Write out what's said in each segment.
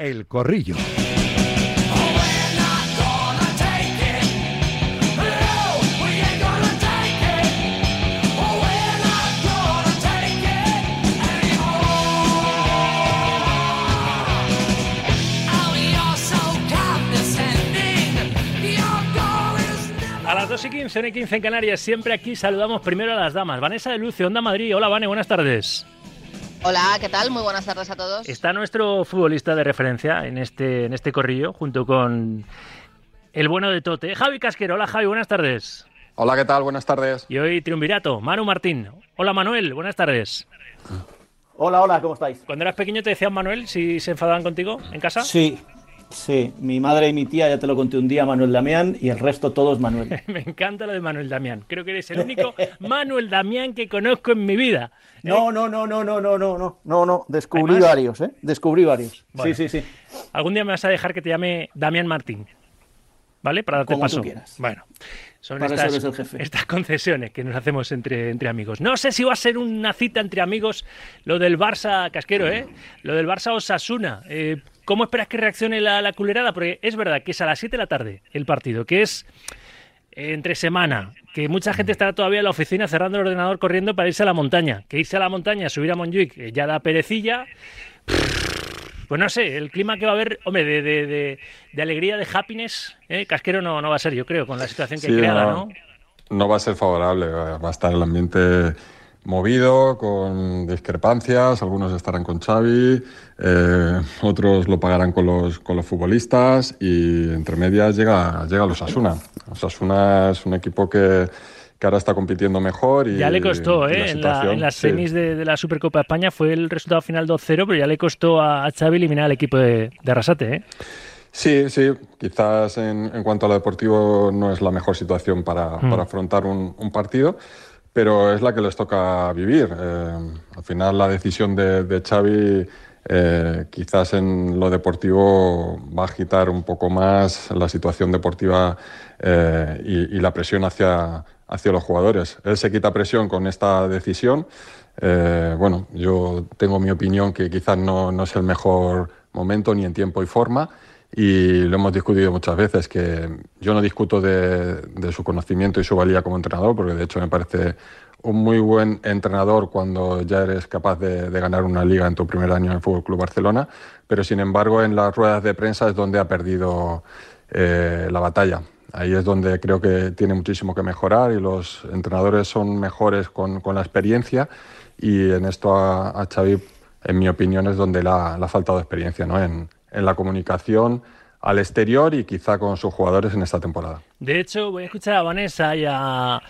El Corrillo. A las 2 y 15, 1 y 15 en Canarias, siempre aquí saludamos primero a las damas. Vanessa de Lucio, Onda Madrid. Hola, Vane, buenas tardes. Hola, ¿qué tal? Muy buenas tardes a todos. Está nuestro futbolista de referencia en este, en este corrillo, junto con el bueno de Tote. Javi Casquero, hola Javi, buenas tardes. Hola, ¿qué tal? Buenas tardes. Y hoy triunvirato, Manu Martín. Hola Manuel, buenas tardes. Hola, hola, ¿cómo estáis? Cuando eras pequeño te decían Manuel si se enfadaban contigo en casa. Sí, sí. Mi madre y mi tía, ya te lo conté un día, Manuel Damián, y el resto todos Manuel. Me encanta lo de Manuel Damián. Creo que eres el único Manuel Damián que conozco en mi vida. No, no, no, no, no, no, no, no, no, no. Descubrí varios, ¿eh? Descubrí varios. Bueno. Sí, sí, sí. Algún día me vas a dejar que te llame Damián Martín. ¿Vale? Para darte Como tú paso. quieras. Bueno, son estas, el jefe. estas concesiones que nos hacemos entre, entre amigos. No sé si va a ser una cita entre amigos lo del Barça Casquero, ¿eh? Lo del Barça Osasuna. Eh, ¿Cómo esperas que reaccione la, la culerada? Porque es verdad que es a las 7 de la tarde el partido, que es entre semana, que mucha gente estará todavía en la oficina cerrando el ordenador corriendo para irse a la montaña. Que irse a la montaña, subir a Montjuic, eh, ya da perecilla. Pues no sé, el clima que va a haber, hombre, de, de, de, de alegría, de happiness, ¿eh? Casquero no, no va a ser, yo creo, con la situación que Sí, hay creada, no, ¿no? no va a ser favorable, va a estar el ambiente movido, con discrepancias, algunos estarán con Xavi, eh, otros lo pagarán con los, con los futbolistas y entre medias llega, llega los Asuna. Osasuna es un equipo que, que ahora está compitiendo mejor y Ya le costó, ¿eh? En, la- situación, en las sí. semis de, de la Supercopa de España fue el resultado final 2-0, pero ya le costó a, a Xavi eliminar al equipo de, de Arrasate, ¿eh? Sí, sí, quizás en, en cuanto a lo deportivo no es la mejor situación para, Mm. para afrontar un, un partido, pero es la que les toca vivir. Eh, al final la decisión de, de Xavi eh, quizás en lo deportivo va a agitar un poco más la situación deportiva eh, y, la presión hacia, hacia los jugadores. Él se quita presión con esta decisión. Eh, bueno, yo tengo mi opinión que quizás no, no es el mejor momento ni en tiempo y forma y lo hemos discutido muchas veces, que yo no discuto de su conocimiento y su valía como entrenador, porque de hecho me parece un muy buen entrenador cuando ya eres capaz de, ganar una liga en tu primer año en el Fútbol Club Barcelona, pero sin embargo en las ruedas de prensa es donde ha perdido eh, la batalla. Ahí es donde creo que tiene muchísimo que mejorar y los entrenadores son mejores con, la experiencia y en esto a, a Xavi, en mi opinión, es donde le ha faltado experiencia, ¿no? En, en la comunicación al exterior y quizá con sus jugadores en esta temporada. De hecho, voy a escuchar a Vanessa y a,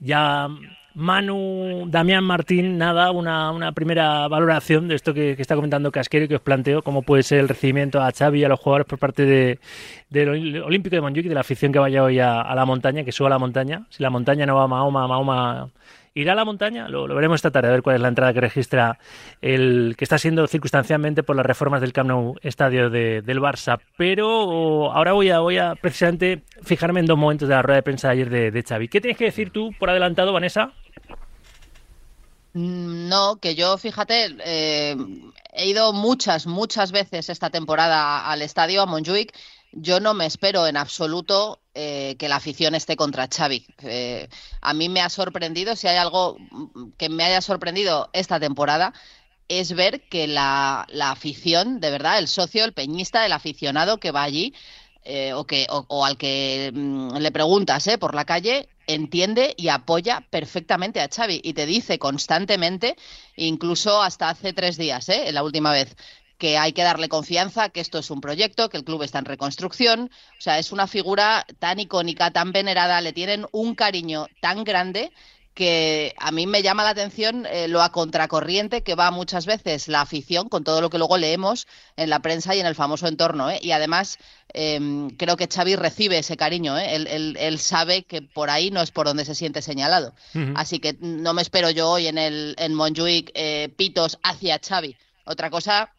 y a Manu Damián Martín, nada, una, una primera valoración de esto que, está comentando Casquero y que os planteo, cómo puede ser el recibimiento a Xavi y a los jugadores por parte de, del Ol- Olímpico de Montjuic y de la afición que vaya hoy a, a la montaña, que suba a la montaña. Si la montaña no va a Mahoma, Mahoma irá a la montaña, lo, veremos esta tarde, a ver cuál es la entrada que registra el que está siendo circunstancialmente por las reformas del Camp Nou estadio de- del Barça. Pero ahora voy a, voy a precisamente fijarme en dos momentos de la rueda de prensa de ayer de, de Xavi. ¿Qué tienes que decir tú por adelantado, Vanessa? Mm, No, que yo, fíjate, eh, he ido muchas, muchas veces esta temporada al estadio, a Montjuic. Yo no me espero en absoluto eh, que la afición esté contra Xavi. Eh, a mí me ha sorprendido, si hay algo mm, que me haya sorprendido esta temporada, es ver que la, afición, de verdad, el socio, el peñista, el aficionado que va allí, eh, o, que, o, o al que mm, le preguntas eh, por la calle, entiende y apoya perfectamente a Xavi y te dice constantemente, incluso hasta hace tres días, ¿eh? la última vez, que hay que darle confianza, que esto es un proyecto, que el club está en reconstrucción. O sea, es una figura tan icónica, tan venerada, le tienen un cariño tan grande que a mí me llama la atención eh, lo a contracorriente que va muchas veces la afición con todo lo que luego leemos en la prensa y en el famoso entorno. ¿eh? Y además eh, creo que Xavi recibe ese cariño. ¿eh? Él, él, él, sabe que por ahí no es por donde se siente señalado. Uh -huh. Así que no me espero yo hoy en, el, en Montjuic eh, pitos hacia Xavi. Otra cosa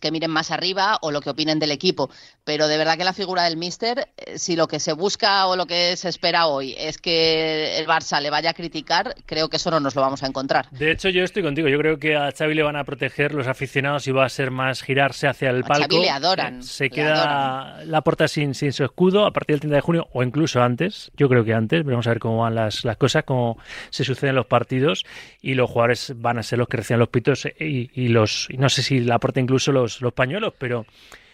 que miren más arriba o lo que opinen del equipo. Pero de verdad que la figura del míster, eh, si lo que se busca o lo que se espera hoy es que el Barça le vaya a criticar, creo que eso no nos lo vamos a encontrar. De hecho, yo estoy contigo. Yo creo que a Xavi le van a proteger los aficionados y va a ser más girarse hacia el palco. A Xavi le adoran. Se queda la puerta sin, sin su escudo a partir del 30 de junio o incluso antes. Yo creo que antes. Vamos a ver cómo van las, las cosas, cómo se suceden los partidos y los jugadores van a ser los que reciban los pitos y, y los y no sé si la aporta incluso los, los pañuelos, pero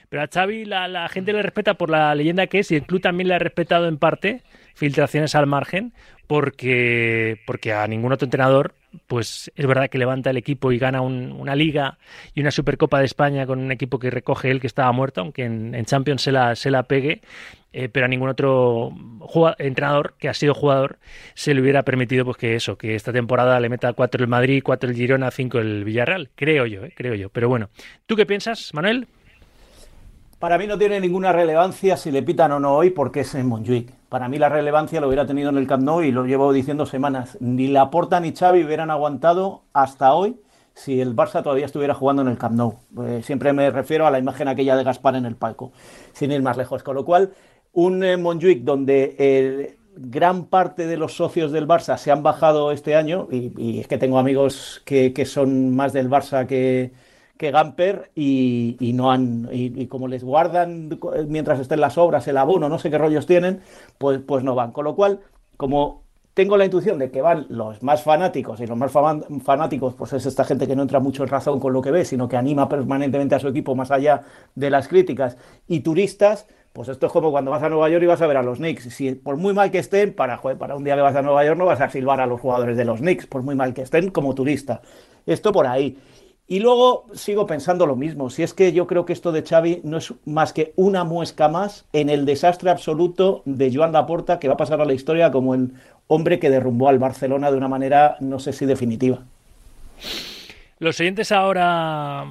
pero a Xavi la, la, gente le respeta por la leyenda que es y el club también le ha respetado en parte, filtraciones al margen, porque, porque a ningún otro entrenador, pues es verdad que levanta el equipo y gana un, una liga y una Supercopa de España con un equipo que recoge él que estaba muerto, aunque en, Champions se la, se la pegue, eh, pero a ningún otro entrenador que ha sido jugador se le hubiera permitido pues que eso, que esta temporada le meta cuatro el Madrid, cuatro el Girona, cinco el Villarreal, creo yo, eh, creo yo. Pero bueno, ¿tú qué piensas, Manuel? Para mí no tiene ninguna relevancia si le pitan o no hoy porque es en Montjuic. Para mí la relevancia lo hubiera tenido en el Camp Nou y lo llevo diciendo semanas. Ni Laporta ni Xavi hubieran aguantado hasta hoy si el Barça todavía estuviera jugando en el Camp Nou. Eh, siempre me refiero a la imagen aquella de Gaspar en el palco, sin ir más lejos. Con lo cual, un eh, Montjuic donde eh, gran parte de los socios del Barça se han bajado este año, y, y es que tengo amigos que, que son más del Barça que, que Gamper y, no han y, como les guardan mientras estén las obras el abono no sé qué rollos tienen pues pues no van con lo cual como tengo la intuición de que van los más fanáticos y los más fanáticos pues es esta gente que no entra mucho en razón con lo que ve sino que anima permanentemente a su equipo más allá de las críticas y turistas pues esto es como cuando vas a Nueva York y vas a ver a los Knicks. Si por muy mal que estén, para, para un día que vas a Nueva York no vas a silbar a los jugadores de los Knicks, por muy mal que estén como turista. Esto por ahí. Y luego sigo pensando lo mismo, si es que yo creo que esto de Xavi no es más que una muesca más en el desastre absoluto de Joan Laporta que va a pasar a la historia como el hombre que derrumbó al Barcelona de una manera no sé si definitiva. Los siguientes ahora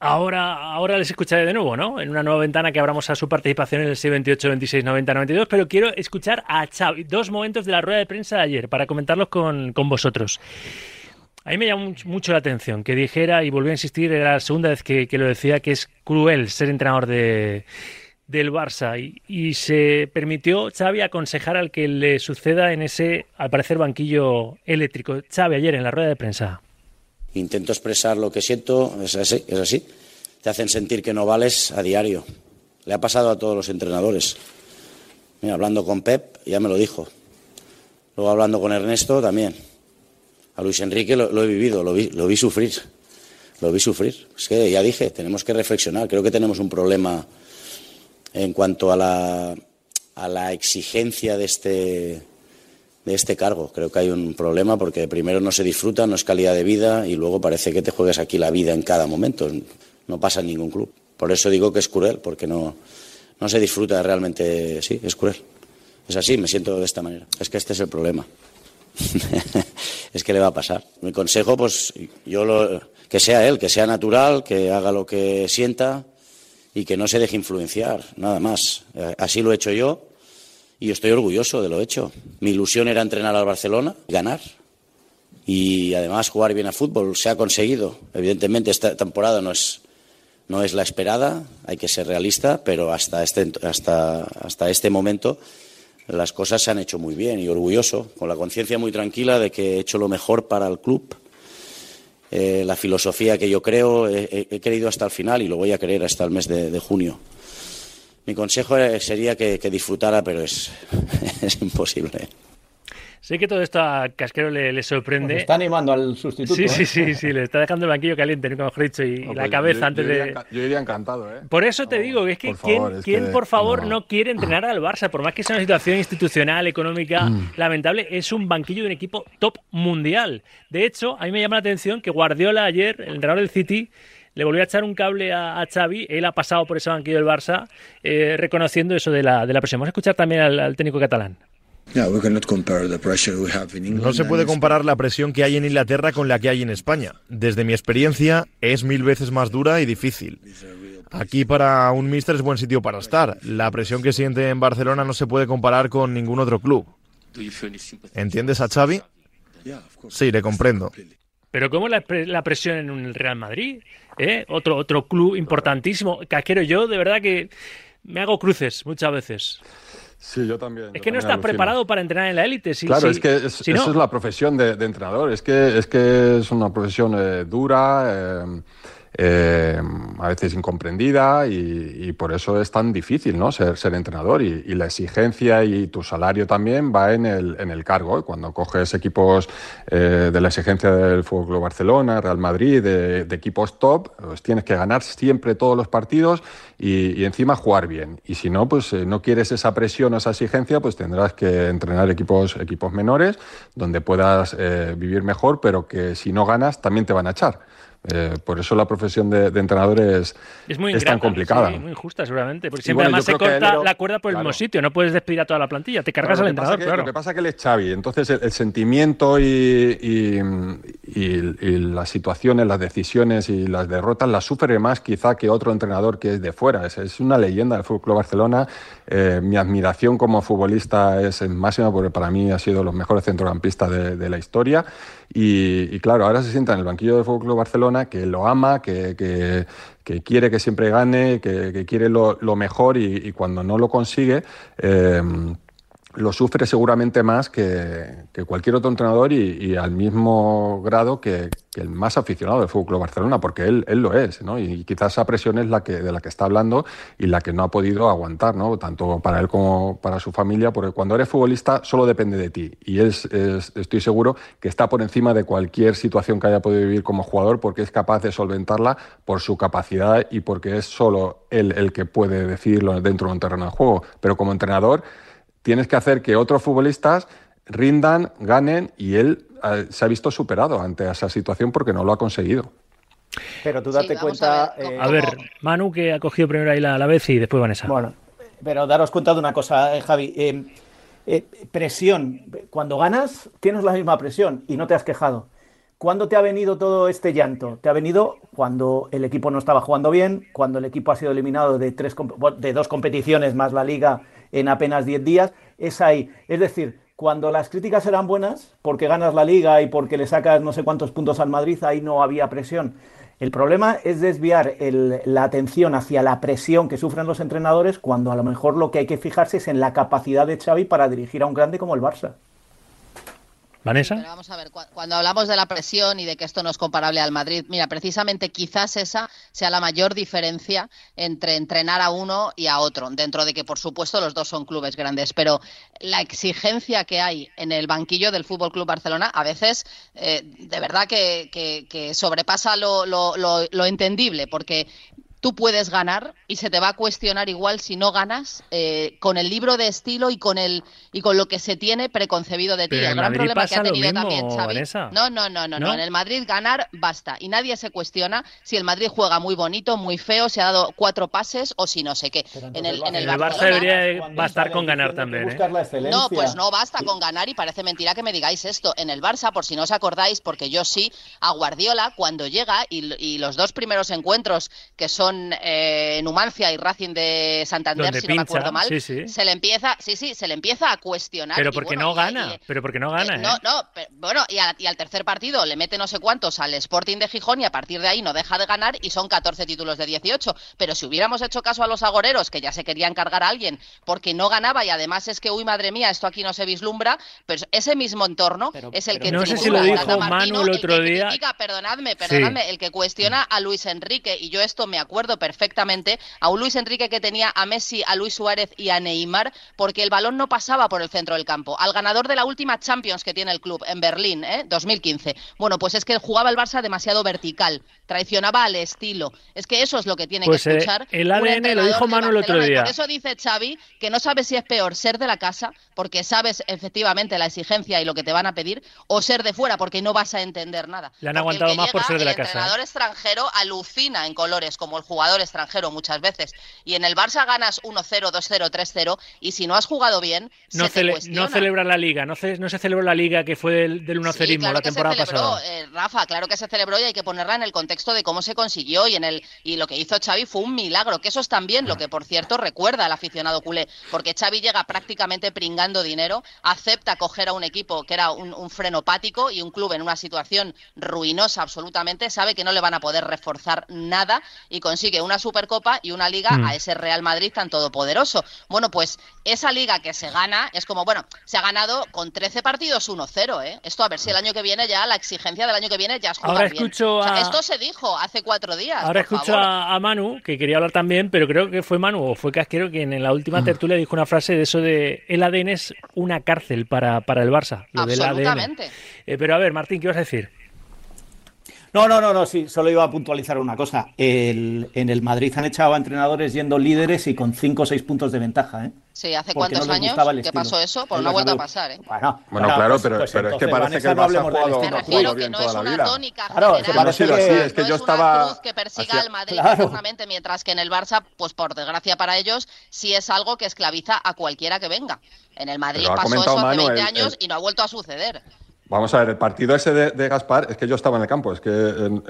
Ahora, ahora les escucharé de nuevo, ¿no? En una nueva ventana que abramos a su participación en el 628, 26, 90, 92, pero quiero escuchar a Xavi, dos momentos de la rueda de prensa de ayer para comentarlos con, con vosotros. A mí me llamó mucho la atención que dijera, y volví a insistir, era la segunda vez que, lo decía, que es cruel ser entrenador de, del Barça y, y, se permitió Xavi aconsejar al que le suceda en ese, al parecer, banquillo eléctrico. Xavi, ayer en la rueda de prensa. Intento expresar lo que siento, es así, es así. Te hacen sentir que no vales a diario. Le ha pasado a todos los entrenadores. Mira, hablando con Pep, ya me lo dijo. Luego hablando con Ernesto, también. A Luis Enrique lo, he vivido, lo vi, lo vi, sufrir. Lo vi sufrir. Es que ya dije, tenemos que reflexionar. Creo que tenemos un problema en cuanto a la, a la exigencia de este, de este cargo. Creo que hay un problema porque primero no se disfruta, no es calidad de vida y luego parece que te juegas aquí la vida en cada momento. No pasa en ningún club. Por eso digo que es cruel, porque no, no se disfruta realmente. Sí, es cruel. Es así, me siento de esta manera. Es que este es el problema. es que le va a pasar. Mi consejo, pues yo lo, que sea él, que sea natural, que haga lo que sienta y que no se deje influenciar, nada más. Así lo he hecho yo y estoy orgulloso de lo hecho. Mi ilusión era entrenar al Barcelona, ganar y además jugar bien a fútbol. Se ha conseguido. Evidentemente esta temporada no es, no es la esperada, hay que ser realista, pero hasta este, hasta, hasta este momento las cosas se han hecho muy bien y orgulloso, con la conciencia muy tranquila de que he hecho lo mejor para el club. Eh, la filosofía que yo creo he, he, querido hasta el final y lo voy a querer hasta el mes de, de junio. Mi consejo sería que, que disfrutara, pero es, es imposible. Sé que todo esto a Casquero le, le sorprende. Pues está animando al sustituto. Sí, ¿eh? sí, sí, sí, le está dejando el banquillo caliente, nunca mejor dicho, y No, la pues cabeza yo, antes yo de. iría, yo iría encantado, ¿eh? Por eso te No, digo, es que por ¿quién, favor, es quién que por favor, no. no. quiere entrenar al Barça? Por más que sea una situación institucional, económica Mm. lamentable, es un banquillo de un equipo top mundial. De hecho, a mí me llama la atención que Guardiola ayer, el entrenador del City, le volvió a echar un cable a, a Xavi. Él ha pasado por ese banquillo del Barça, eh, reconociendo eso de la, de la presión. Vamos a escuchar también al, al técnico catalán. No se puede comparar la presión que hay en Inglaterra con la que hay en España. Desde mi experiencia, es mil veces más dura y difícil. Aquí para un míster es buen sitio para estar. La presión que siente en Barcelona no se puede comparar con ningún otro club. ¿Entiendes a Xavi? Sí, le comprendo. Pero ¿cómo la, la presión en el Real Madrid? ¿Eh? Otro, otro club importantísimo. Casquero, yo de verdad que me hago cruces muchas veces. Sí, yo también. Es que no estás preparado para entrenar en la élite. claro, es que eso es la profesión de, entrenador. Es que es, que es una profesión eh, dura. Eh, eh, a veces incomprendida y, por eso es tan difícil ¿no? ser, entrenador y, la exigencia y tu salario también va en el, en el cargo. Cuando coges equipos eh, de la exigencia del Fútbol Barcelona, Real Madrid, de, equipos top, pues tienes que ganar siempre todos los partidos y, encima jugar bien. Y si no, pues eh, no quieres esa presión o esa exigencia, pues tendrás que entrenar equipos, equipos menores donde puedas vivir mejor, pero que si no ganas también te van a echar. Eh, por eso la profesión de, entrenador es, es, muy tan complicada. muy injusta seguramente, porque siempre además se corta la cuerda por el mismo sitio, no puedes despedir a toda la plantilla, te cargas al entrenador, Lo que pasa es que él es Xavi, entonces el, sentimiento y, y, las situaciones, las decisiones y las derrotas las sufre más quizá que otro entrenador que es de fuera. Es, una leyenda del Fútbol Barcelona. Eh, mi admiración como futbolista es máxima porque para mí ha sido los mejores centrocampistas de la historia. Y, claro, ahora se sienta en el banquillo del Fútbol Barcelona, que lo ama, que, que, quiere que siempre gane, que, quiere lo, mejor y, cuando no lo consigue, eh, lo sufre seguramente más que, cualquier otro entrenador y, al mismo grado que, el más aficionado del Fútbol Barcelona, porque él, él lo es, ¿no? Y quizás esa presión es la que, de la que está hablando y la que no ha podido aguantar, ¿no? Tanto para él como para su familia, porque cuando eres futbolista solo depende de ti. Y es, estoy seguro que está por encima de cualquier situación que haya podido vivir como jugador, porque es capaz de solventarla por su capacidad y porque es solo él el que puede decidirlo dentro de un terreno de juego. Pero como entrenador tienes que hacer que otros futbolistas rindan, ganen y él eh, se ha visto superado ante esa situación porque no lo ha conseguido. Pero tú date cuenta. A ver, eh, a ver, Manu que ha cogido primero ahí la, la vez y después Vanessa. Bueno, pero daros cuenta de una cosa, eh, Javi. presión. Cuando ganas, tienes la misma presión y no te has quejado. ¿Cuándo te ha venido todo este llanto? Te ha venido cuando el equipo no estaba jugando bien, cuando el equipo ha sido eliminado de, tres, de dos competiciones más la liga en apenas 10 días, es ahí. Es decir, cuando las críticas eran buenas, porque ganas la liga y porque le sacas no sé cuántos puntos al Madrid, ahí no había presión. El problema es desviar la atención hacia la presión que sufren los entrenadores cuando a lo mejor lo que hay que fijarse es en la capacidad de Xavi para dirigir a un grande como el Barça. Vanessa. vamos a ver, cuando hablamos de la presión y de que esto no es comparable al Madrid, mira, precisamente quizás esa sea la mayor diferencia entre entrenar a uno y a otro, dentro de que por supuesto los dos son clubes grandes, pero la exigencia que hay en el banquillo del Fútbol Club Barcelona a veces eh, de verdad que, sobrepasa lo, lo entendible, porque tú puedes ganar y se te va a cuestionar igual si no ganas eh, con el libro de estilo y con el y con lo que se tiene preconcebido de ti. el gran problema que ha tenido también Xavi. No, no, no, no, no, En el Madrid ganar basta y nadie se cuestiona si el Madrid juega muy bonito, muy feo, si ha dado cuatro pases o si no sé qué. En el, en el, Barça debería bastar con ganar también. ¿eh? No, pues no basta con ganar y parece mentira que me digáis esto. En el Barça, por si no os acordáis, porque yo sí, a Guardiola cuando llega y, y los dos primeros encuentros que son eh, Numancia y Racing de Santander, si no me acuerdo mal, se le empieza, sí, sí, se le empieza a cuestionar. Pero porque no gana, pero porque no gana. no, no, bueno, y, al tercer partido le mete no sé cuántos al Sporting de Gijón y a partir de ahí no deja de ganar y son 14 títulos de 18. Pero si hubiéramos hecho caso a los agoreros, que ya se querían cargar a alguien porque no ganaba y además es que, uy, madre mía, esto aquí no se vislumbra, pues ese mismo entorno es el que no sé si lo dijo Manu el otro día. perdonadme, perdonadme, el que cuestiona a Luis Enrique y yo esto me acuerdo perfectamente a un Luis Enrique que tenía a Messi, a Luis Suárez y a Neymar, porque el balón no pasaba por el centro del campo. Al ganador de la última Champions que tiene el club en Berlín, ¿eh? 2015. Bueno, pues es que jugaba el Barça demasiado vertical, traicionaba al estilo. Es que eso es lo que tiene que pues, eh, escuchar. el ADN lo dijo Manu el otro día. Por eso dice Xavi que no sabe si es peor ser de la casa, porque sabes efectivamente la exigencia y lo que te van a pedir, o ser de fuera, porque no vas a entender nada. Le han aguantado más por ser de la casa. El ¿eh? entrenador extranjero alucina en colores como el jugador extranjero muchas veces. Y en el Barça ganas 1-0, 2-0, 3-0 y si no has jugado bien, no, se no celebra la liga, no, no se celebró la liga que fue del, del 1 0 la temporada pasada. Eh, Rafa, claro que se celebró y hay que ponerla en el contexto de cómo se consiguió y en el y lo que hizo Xavi fue un milagro, que eso es también lo que por cierto recuerda al aficionado culé, porque Xavi llega prácticamente pringando dinero, acepta coger a un equipo que era un, un frenopático y un club en una situación ruinosa absolutamente, sabe que no le van a poder reforzar nada y consigue una Supercopa y una liga mm. a ese Real Madrid tan todopoderoso. Bueno, pues esa liga que se gana es como, bueno, se ha ganado con 13 partidos 1-0, ¿eh? Esto a ver si el año que viene ya, la exigencia del año que viene ya es jugar Ahora escucho bien. esto se dijo hace cuatro días. Ahora escucho a, Manu, que quería hablar también, pero creo que fue Manu o fue Casquero que en la última mm. tertulia dijo una frase de eso de el ADN es una cárcel para, para el Barça. Lo Absolutamente. Eh, pero a ver, Martín, ¿qué vas a decir? No, no, no, no, sí, solo iba a puntualizar una cosa. en el Madrid han echado a entrenadores yendo líderes y con 5 o 6 puntos de ventaja, ¿eh? Sí, ¿hace cuántos años que pasó eso? Pues no ha vuelto a pasar, ¿eh? Bueno, bueno claro, pues, pero, pues pero es que parece que el Barça ha jugado, Me refiero que no es una tónica claro, general, no, sido así, es que yo estaba... cruz que persiga al Madrid claro. mientras que en el Barça, pues por desgracia para ellos, sí es algo que esclaviza a cualquiera que venga. En el Madrid pasó eso hace 20 años y no ha vuelto a suceder. Vamos a ver, el partido ese de, Gaspar, es que yo estaba en el campo, es que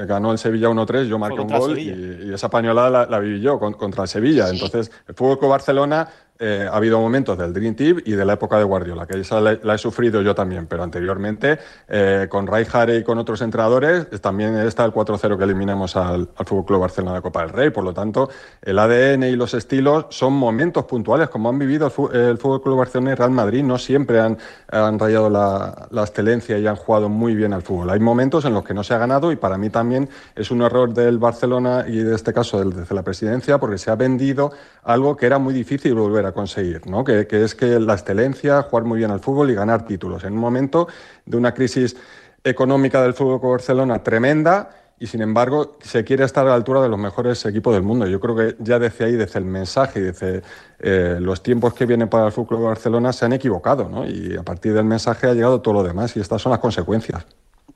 ganó el Sevilla 1-3, yo marqué un gol y, esa pañolada la, viví yo contra el Sevilla. Entonces, el Fútbol Barcelona eh, ha habido momentos del Dream Team y de la época de Guardiola, que esa la, he sufrido yo también, pero anteriormente eh, con Rijkaard y con otros entrenadores también está el 4-0 que eliminamos al, al Fútbol Club Barcelona de Copa del Rey. Por lo tanto, el ADN y los estilos son momentos puntuales, como han vivido el, Fútbol Club Barcelona y Real Madrid. No siempre han, han rayado la, la, excelencia y han jugado muy bien al fútbol. Hay momentos en los que no se ha ganado y para mí también es un error del Barcelona y de este caso desde la presidencia, porque se ha vendido algo que era muy difícil volver a conseguir, ¿no? que, es que la excelencia, jugar muy bien al fútbol y ganar títulos. En un momento de una crisis económica del fútbol con Barcelona tremenda y sin embargo se quiere estar a la altura de los mejores equipos del mundo. Yo creo que ya desde ahí, desde el mensaje y desde eh, los tiempos que vienen para el fútbol de Barcelona se han equivocado ¿no? y a partir del mensaje ha llegado todo lo demás y estas son las consecuencias.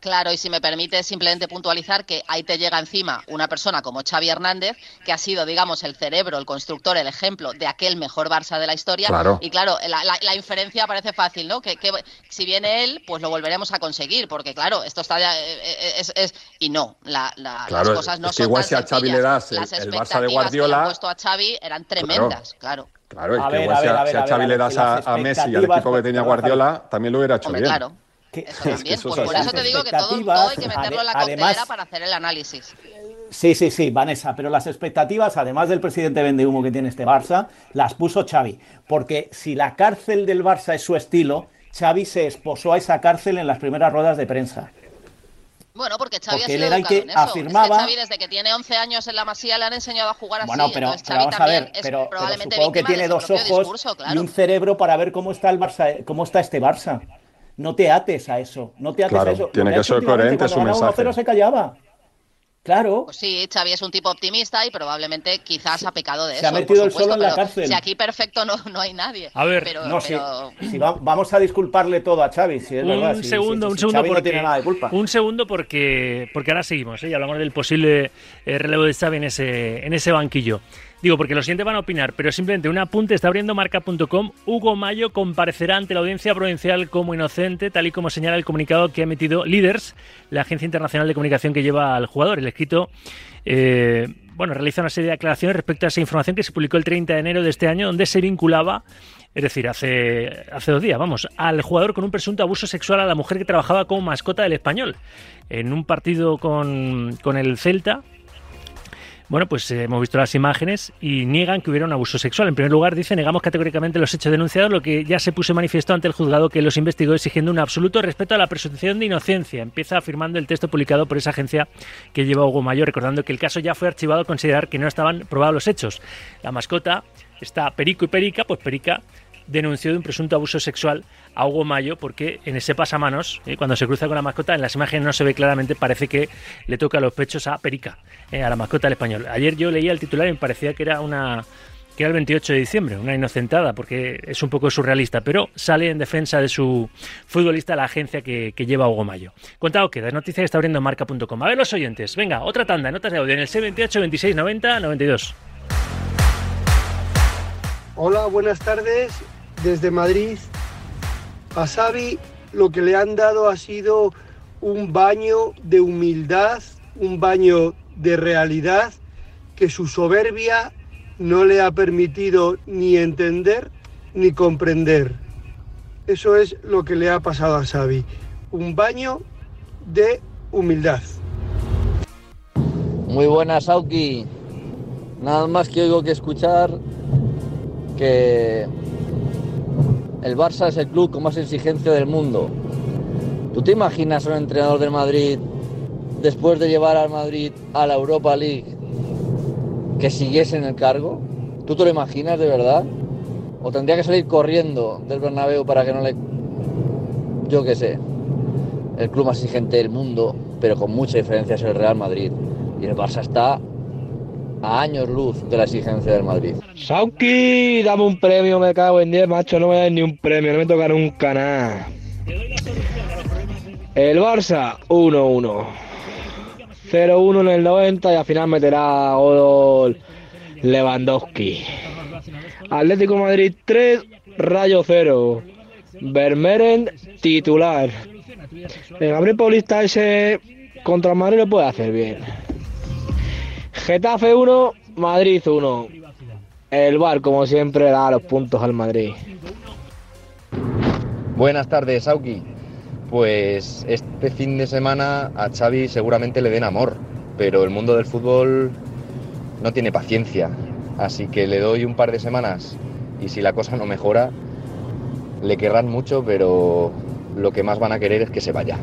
Claro, y si me permite simplemente puntualizar que ahí te llega encima una persona como Xavi Hernández, que ha sido, digamos, el cerebro, el constructor, el ejemplo de aquel mejor Barça de la historia. Y claro, la, inferencia parece fácil, ¿no? Que, si viene él, pues lo volveremos a conseguir, porque claro, esto está ya, eh, eh, es, y no, las cosas no son igual si a Xavi le das el, Barça de Guardiola, que puesto a Xavi eran tremendas, claro. Claro, es que igual si a, Xavi le das a, Messi y al equipo que tenía Guardiola, también lo hubiera hecho bien. Claro. Eso también, pues por eso te digo que todo, hay que meterlo en la coctelera para hacer el análisis. Sí, sí, sí, Vanessa, pero las expectativas, además del presidente vende humo que tiene este Barça, las puso Xavi. Porque si la cárcel del Barça es su estilo, Xavi se esposó a esa cárcel en las primeras ruedas de prensa. Bueno, porque Xavi ha sido educado que en eso. afirmaba... Xavi desde que tiene 11 años en la Masía le han enseñado a jugar así. Bueno, pero, vamos a ver, pero, probablemente supongo que tiene dos ojos y un cerebro para ver cómo está el Barça, cómo está este Barça no te ates a eso, no te ates a eso. Tiene que ser coherente su mensaje. no se callaba. Claro. Pues sí, Xavi es un tipo optimista y probablemente quizás ha pecado de eso. Se ha metido el solo en la cárcel. Si aquí perfecto no, no hay nadie. A ver, no, Si, vamos a disculparle todo a Xavi. Si es un segundo, un segundo porque, no tiene nada de culpa. Un segundo porque, porque ahora seguimos ¿eh? y hablamos del posible eh, relevo de Xavi en ese, en ese banquillo. Digo, porque los siguientes van a opinar, pero simplemente un apunte, está abriendo marca.com. Hugo Mayo comparecerá ante la audiencia provincial como inocente, tal y como señala el comunicado que ha emitido Leaders, la agencia internacional de comunicación que lleva al jugador. El escrito, eh, bueno, realiza una serie de aclaraciones respecto a esa información que se publicó el 30 de enero de este año, donde se vinculaba es decir, hace, hace dos días, vamos, al jugador con un presunto abuso sexual a la mujer que trabajaba como mascota del español. En un partido con, con el Celta, bueno, pues eh, hemos visto las imágenes y niegan que hubiera un abuso sexual. En primer lugar, dice, negamos categóricamente los hechos denunciados, lo que ya se puso manifiesto ante el juzgado que los investigó exigiendo un absoluto respeto a la presunción de inocencia. Empieza afirmando el texto publicado por esa agencia que lleva Hugo Mayor, recordando que el caso ya fue archivado considerar que no estaban probados los hechos. La mascota está Perico y Perica, pues Perica denunció de un presunto abuso sexual a Hugo Mayo porque en ese pasamanos, eh, cuando se cruza con la mascota, en las imágenes no se ve claramente, parece que le toca los pechos a Perica, eh, a la mascota del español. Ayer yo leía el titular y me parecía que era una que el 28 de diciembre, una inocentada, porque es un poco surrealista, pero sale en defensa de su futbolista la agencia que, lleva Hugo Mayo. Contado queda, noticia que está abriendo marca.com. A ver los oyentes, venga, otra tanda, notas de audio en el C28 26 90 92. Hola, buenas tardes. Desde Madrid, a Xavi lo que le han dado ha sido un baño de humildad, un baño de realidad que su soberbia no le ha permitido ni entender ni comprender. Eso es lo que le ha pasado a Xavi. Un baño de humildad. Muy buenas, Auki. Nada más que oigo que escuchar que el Barça es el club con más exigencia del mundo. ¿Tú te imaginas a un entrenador del Madrid después de llevar al Madrid a la Europa League que siguiese en el cargo? ¿Tú te lo imaginas de verdad? ¿O tendría que salir corriendo del Bernabéu para que no le... Yo qué sé. El club más exigente del mundo, pero con mucha diferencia es el Real Madrid. Y el Barça está a años luz de la exigencia del Madrid. Sauki, dame un premio, me cago en 10, macho, no me da ni un premio, no me toca nunca nada. El Barça, 1-1. 0-1 en el 90 y al final meterá gol Lewandowski. Atlético Madrid 3, Rayo 0. Vermeeren titular. El Gabriel Paulista ese contra Madrid lo puede hacer bien. Getafe 1, Madrid 1. El Bar, como siempre, da los puntos al Madrid. Buenas tardes, Auki. Pues este fin de semana a Xavi seguramente le den amor, pero el mundo del fútbol no tiene paciencia. Así que le doy un par de semanas y si la cosa no mejora, le querrán mucho, pero lo que más van a querer es que se vaya.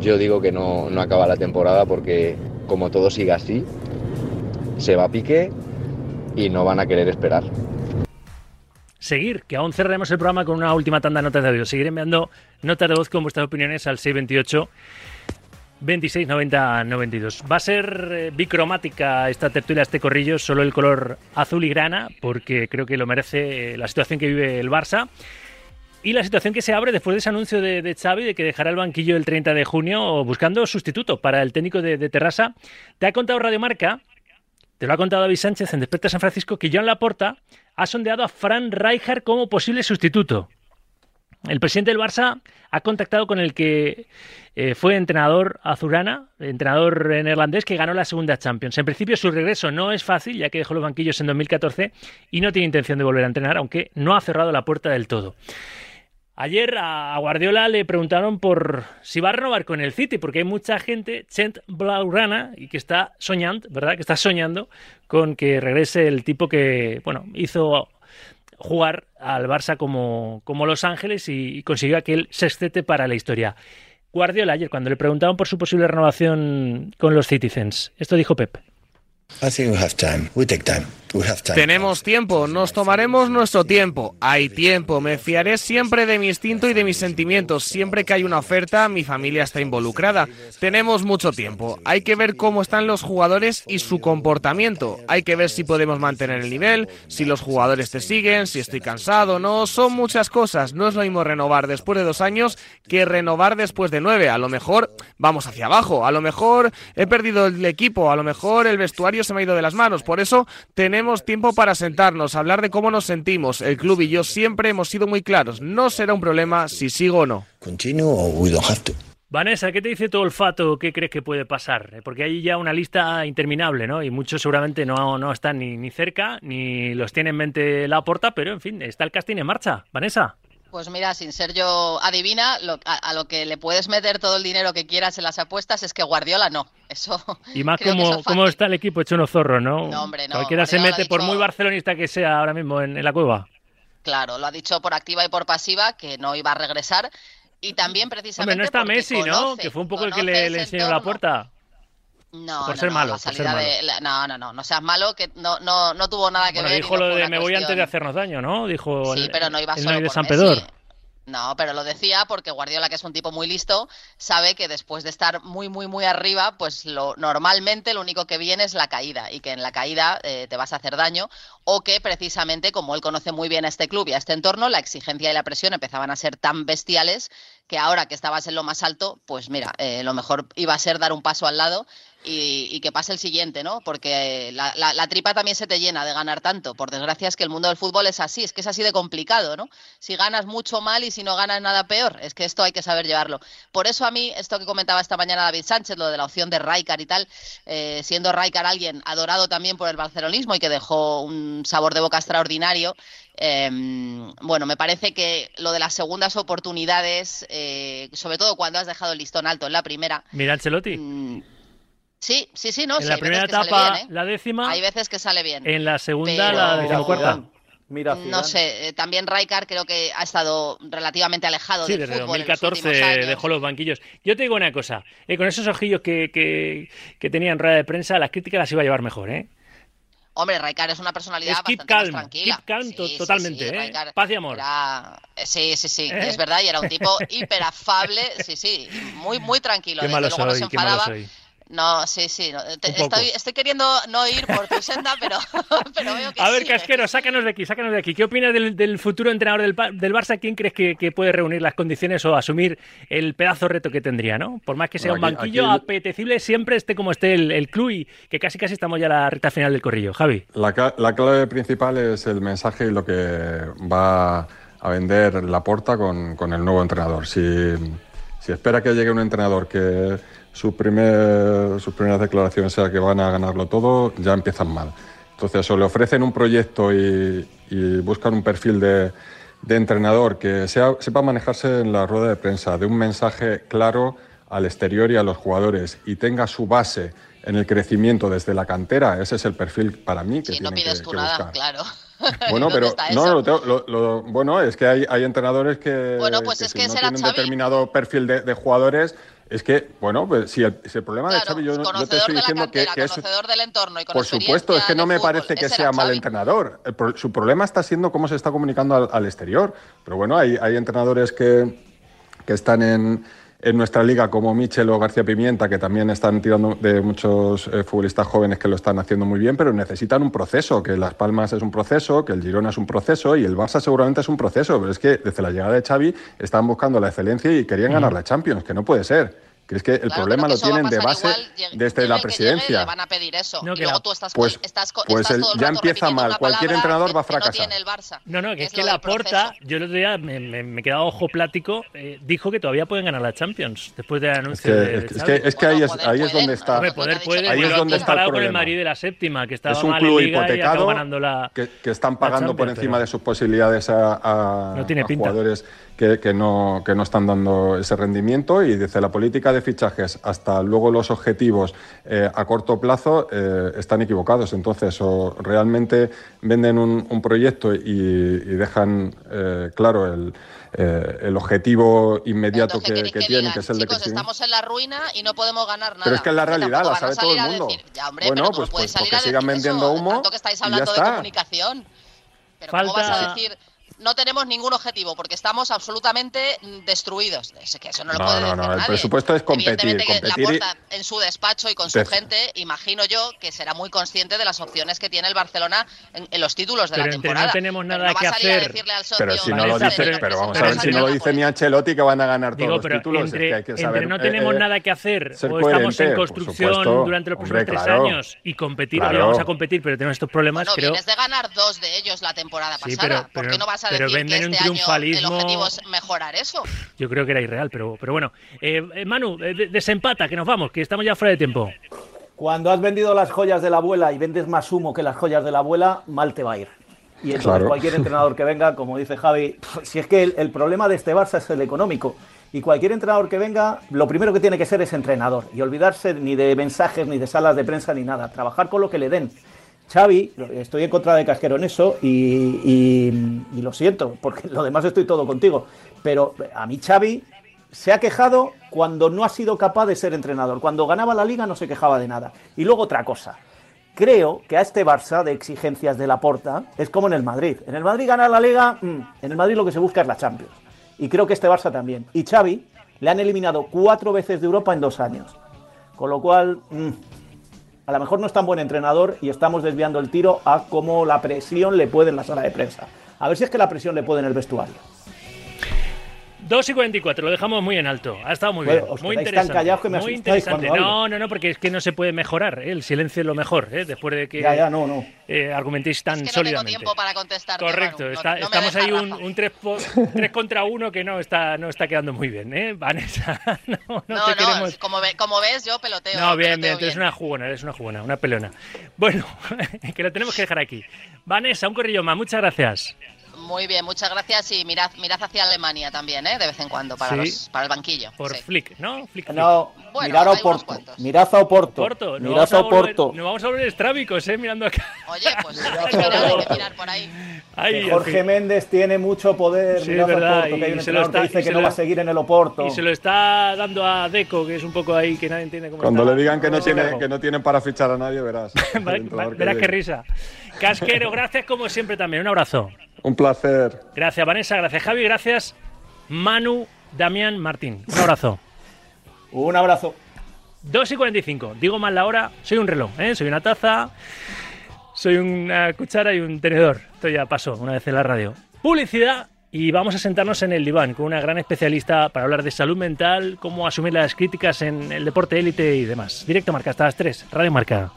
Yo digo que no, no acaba la temporada porque como todo siga así, se va a pique y no van a querer esperar. Seguir, que aún cerraremos el programa con una última tanda de notas de audio. Seguir enviando notas de voz con vuestras opiniones al 628 26 90 92. Va a ser eh, bicromática esta tertulia, este corrillo, solo el color azul y grana, porque creo que lo merece eh, la situación que vive el Barça. Y la situación que se abre después de ese anuncio de, de, Xavi de que dejará el banquillo el 30 de junio buscando sustituto para el técnico de, de Terrassa. Te ha contado Radio Marca te lo ha contado David Sánchez en Desperta San Francisco que Joan Laporta ha sondeado a Fran Rijkaard como posible sustituto. El presidente del Barça ha contactado con el que eh, fue entrenador azurana, entrenador neerlandés que ganó la segunda Champions. En principio su regreso no es fácil, ya que dejó los banquillos en 2014 y no tiene intención de volver a entrenar, aunque no ha cerrado la puerta del todo. Ayer a Guardiola le preguntaron por si va a renovar con el City, porque hay mucha gente, Chent Blaugrana, y que está soñando, ¿verdad? Que está soñando con que regrese el tipo que, bueno, hizo jugar al Barça como, como Los Ángeles y, consiguió aquel sextete para la historia. Guardiola ayer, cuando le preguntaban por su posible renovación con los Citizens, esto dijo Pep. Tenemos tiempo, nos tomaremos nuestro tiempo. Hay tiempo, me fiaré siempre de mi instinto y de mis sentimientos. Siempre que hay una oferta, mi familia está involucrada. Tenemos mucho tiempo. Hay que ver cómo están los jugadores y su comportamiento. Hay que ver si podemos mantener el nivel, si los jugadores te siguen, si estoy cansado no. Son muchas cosas. No es lo mismo renovar después de dos años que renovar después de nueve. A lo mejor vamos hacia abajo. A lo mejor he perdido el equipo. A lo mejor el vestuario se me ha ido de las manos. Por eso tenemos tiempo para sentarnos, hablar de cómo nos sentimos. El club y yo siempre hemos sido muy claros. No será un problema si sigo o no. Vanessa, ¿qué te dice tu olfato? ¿Qué crees que puede pasar? Eh, porque hay ya una lista interminable, ¿no? Y muchos seguramente no, no están ni, ni cerca, ni los tiene en mente la porta, pero en fin, está el casting en marcha. Vanessa. Pues mira, sin ser yo adivina, a, lo que le puedes meter todo el dinero que quieras en las apuestas es que Guardiola no. Eso. Y más como, como está el equipo hecho unos zorros, ¿no? No, hombre, no. Cualquiera se mete, por muy barcelonista que sea ahora mismo en, la cueva. Claro, lo ha dicho por activa y por pasiva que no iba a regresar. Y también precisamente. Hombre, no está Messi, ¿no? Que fue un poco el que le, enseñó la puerta. No, por ser malo, no, no, no, no seas malo, que no, no, no tuvo nada que ver. Dijo lo de me voy antes de hacernos daño, ¿no? Dijo sí, pero no iba solo por San Messi. No, pero lo decía porque Guardiola, que es un tipo muy listo, sabe que después de estar muy, muy, muy arriba, pues lo, normalmente lo único que viene es la caída y que en la caída eh, te vas a hacer daño o que precisamente, como él conoce muy bien a este club y a este entorno, la exigencia y la presión empezaban a ser tan bestiales que ahora que estabas en lo más alto, pues mira, eh, lo mejor iba a ser dar un paso al lado y, que pase el siguiente, ¿no? Porque la, la, tripa también se te llena de ganar tanto. Por desgracia es que el mundo del fútbol es así, es que es así de complicado, ¿no? Si ganas mucho mal y si no ganas nada peor, es que esto hay que saber llevarlo. Por eso a mí, esto que comentaba esta mañana David Sánchez, lo de la opción de Raikar y tal, eh, siendo Raikar alguien adorado también por el barcelonismo y que dejó un sabor de boca extraordinario, em, bueno, me parece que lo de las segundas oportunidades, eh, sobre todo cuando has dejado el listón alto en la primera. Mira, Ancelotti. Mm, Sí, sí, sí, no. En la primera etapa, ¿eh? la décima. Hay veces que sale bien. En la segunda, la decimocuarta. Mira, no sé, eh, también Raikar creo que ha estado relativamente alejado sí, del desde fútbol 2014 dejó los banquillos. Yo te digo una cosa, eh, con esos ojillos que, que, que tenía en rueda de prensa, las críticas las iba a llevar mejor, ¿eh? Hombre, Raikar es una personalidad bastante calm, tranquila. Keep calm totalmente, ¿eh? Paz y amor. Sí, sí, sí, es verdad, y era un tipo hiperafable, sí, sí, muy, muy tranquilo. Qué malo luego soy, no se enfadaba. Qué malo soy. No, sí, sí. estoy, estoy, queriendo no ir por tu senda, pero, pero veo que A ver, sí, Casquero, sácanos de aquí, sácanos de aquí. ¿Qué opinas del, del futuro entrenador del, del, Barça? ¿Quién crees que, que, puede reunir las condiciones o asumir el pedazo reto que tendría, no? Por más que sea Bueno, un banquillo aquí- apetecible, siempre esté como esté el, el club y que casi casi estamos ya a la recta final del corrillo. Javi. La, la clave principal es el mensaje y lo que va a vender la porta con, con el nuevo entrenador. Si, si espera que llegue un entrenador que su primer, sus primeras declaraciones sea que van a ganarlo todo, ya empiezan mal. Entonces, o le ofrecen un proyecto y, y buscan un perfil de, de entrenador que sea, sepa manejarse en la rueda de prensa, de un mensaje claro al exterior y a los jugadores y tenga su base en el crecimiento desde la cantera, ese es el perfil para mí que Sí, no pides que, tú que nada, buscar. claro. Bueno, ¿Dónde pero no, lo tengo- lo- bueno, es que hay, hay entrenadores que, Bueno, pues es si que no tienen un determinado perfil de, de jugadores, es que, bueno, pues si el, si el problema de Xavi, yo, yo te estoy diciendo que, cantera, que es, del entorno y con por supuesto, es que no me parece que sea mal Xavi. entrenador. El su problema está siendo cómo se está comunicando al, al exterior. Pero bueno, hay, hay entrenadores que, que están en, en nuestra liga, como Michel o García Pimienta, que también están tirando de muchos eh, futbolistas jóvenes que lo están haciendo muy bien, pero necesitan un proceso, que Las Palmas es un proceso, que el Girona es un proceso y el Barça seguramente es un proceso. Pero es que desde la llegada de Xavi están buscando la excelencia y querían ganar la Champions, que no puede ser. Que es que el Claro, problema lo tienen de base igual, desde la presidencia. le van a pedir eso. No, y que luego tú estás, Pues- estás, pues estás el- todo el ya empieza mal. Cualquier entrenador que- va a no fracasar. tiene el Barça, No, no, que es que la porta, yo el otro día me, me, me he quedado ojo plático, eh, dijo que todavía pueden ganar la Champions después del Es anuncio que, de, es que, es que ahí, es, ahí es donde está. Hombre, poder puede, ahí es donde está el comparado con el problema. Madrid de la séptima, que estaba Es un club hipotecado ganando la... que, están pagando por encima de sus posibilidades a, jugadores que, que no, que no están dando ese rendimiento y desde la política de fichajes hasta luego los objetivos eh, a corto plazo eh, están equivocados. Entonces, o realmente venden un, un proyecto y, y dejan eh, claro el, eh, el objetivo inmediato Entonces, ¿qué que, que que tienen, digan? que es el de Chicos, crecimiento. estamos en la ruina y no podemos ganar nada. Pero es que es la realidad, la sabe todo el mundo. decir, ya, hombre, Bueno, pero ¿cómo pues- pues porque sigan vendiendo eso? humo Tanto que estáis y ya hablando de está. comunicación. Pero ¿cómo vas Falta- a decir no tenemos ningún objetivo porque estamos absolutamente destruidos? Es que eso no lo No, puede no, decir no, el nadie. presupuesto es competir, Evidentemente que competir y- Laporta en su despacho y con su Def- gente, imagino yo que será muy consciente de las opciones que tiene el Barcelona en, en los títulos de Pero la entre temporada. no tenemos Pero nada no va que a salir a hacer. decirle al socio, Pero si no lo dice, pero- pero vamos a pero ver si no lo dice ni Ancelotti que van a ganar todos Digo, los pero títulos, entre, es que hay que entre saber no eh, tenemos eh, nada que hacer o estamos en construcción supuesto. durante los próximos Hombre, tres claro. años y competir, Claro. vamos a competir, pero tenemos estos problemas, No, creo... vienes de ganar dos de ellos la temporada Sí, pasada. pero- ¿Por pero- qué no vas a pero decir que venden un este año el triunfalismo- objetivo es mejorar eso? Yo creo que era irreal, pero, pero bueno. Eh, eh, Manu, eh, de- desempata, que nos vamos, que estamos ya fuera de tiempo. Cuando has vendido las joyas de la abuela y vendes más humo que las joyas de la abuela, mal te va a ir. Y entonces Claro. cualquier entrenador que venga, como dice Javi, si es que el, el problema de este Barça es el económico. Y cualquier entrenador que venga, lo primero que tiene que ser es entrenador. Y olvidarse ni de mensajes, ni de salas de prensa, ni nada. Trabajar con lo que le den. Xavi, estoy en contra de Casquero en eso y, lo siento, porque lo demás estoy todo contigo. Pero a mí Xavi se ha quejado cuando no ha sido capaz de ser entrenador. Cuando ganaba la liga no se quejaba de nada. Y luego otra cosa. Creo que a este Barça de exigencias de la porta es como en el Madrid. En el Madrid ganar la liga, mm, en el Madrid lo que se busca es la Champions. Y creo que este Barça también. Y Xavi le han eliminado cuatro veces de Europa en dos años. Con lo cual, mm, a lo mejor no es tan buen entrenador y estamos desviando el tiro a cómo la presión le puede en la sala de prensa. A ver si es que la presión le puede en el vestuario. 2 y 44, lo dejamos muy en alto. Ha estado muy Bueno, bien. os Muy tan interesante. callados que me muy interesante. No, no, no, porque es que no se puede mejorar. ¿eh? El silencio es lo mejor, ¿eh? después de que Ya, ya, no, no. eh, argumentéis tan Es que no tengo tiempo para contestar. Correcto, está- estamos ahí un, un 3, contra 1 que no está, no está quedando muy bien, ¿eh? Vanessa, no, no, No, te no, queremos. como, ve- como ves, yo peloteo. No, bien, bien, tú eres una jugona, eres una jugona, una pelona. Bueno, que lo tenemos que dejar aquí. Vanessa, un corrillo más, muchas gracias. Muy bien, muchas gracias y mirad, mirad hacia Alemania también, ¿eh? De vez en cuando, para, Sí. los- para el banquillo. Por sí. Flick, ¿no? Flick, Flick. No, Bueno, mirar a Oporto. Mirad a Oporto. Porto, no Mirad vamos, a a volver, Oporto. no vamos a volver estrábicos, ¿eh? Mirando acá. Oye, pues hay que mirar, hay que mirar por ahí. Jorge fin. Méndez tiene mucho poder. Sí, mirad es a verdad, Oporto, que hay y un se lo entrenador está- que dice que no lo- va a seguir en el Oporto. Y se lo está dando a Deco, que es un poco ahí que nadie entiende cómo Cuando está. le digan que no, tiene, que no tienen para fichar a nadie, verás. Verás qué risa. Casquero, gracias como siempre también. Un abrazo. Un placer. Gracias, Vanessa. Gracias, Javi. Gracias, Manu, Damián, Martín. Un abrazo. Un abrazo. 2 y 45. Digo mal la hora. Soy un reloj, ¿eh? Soy una taza, soy una cuchara y un tenedor. Esto ya pasó una vez en la radio. Publicidad. Y vamos a sentarnos en el diván con una gran especialista para hablar de salud mental, cómo asumir las críticas en el deporte élite y demás. Directo Marca hasta las 3. Radio Marca.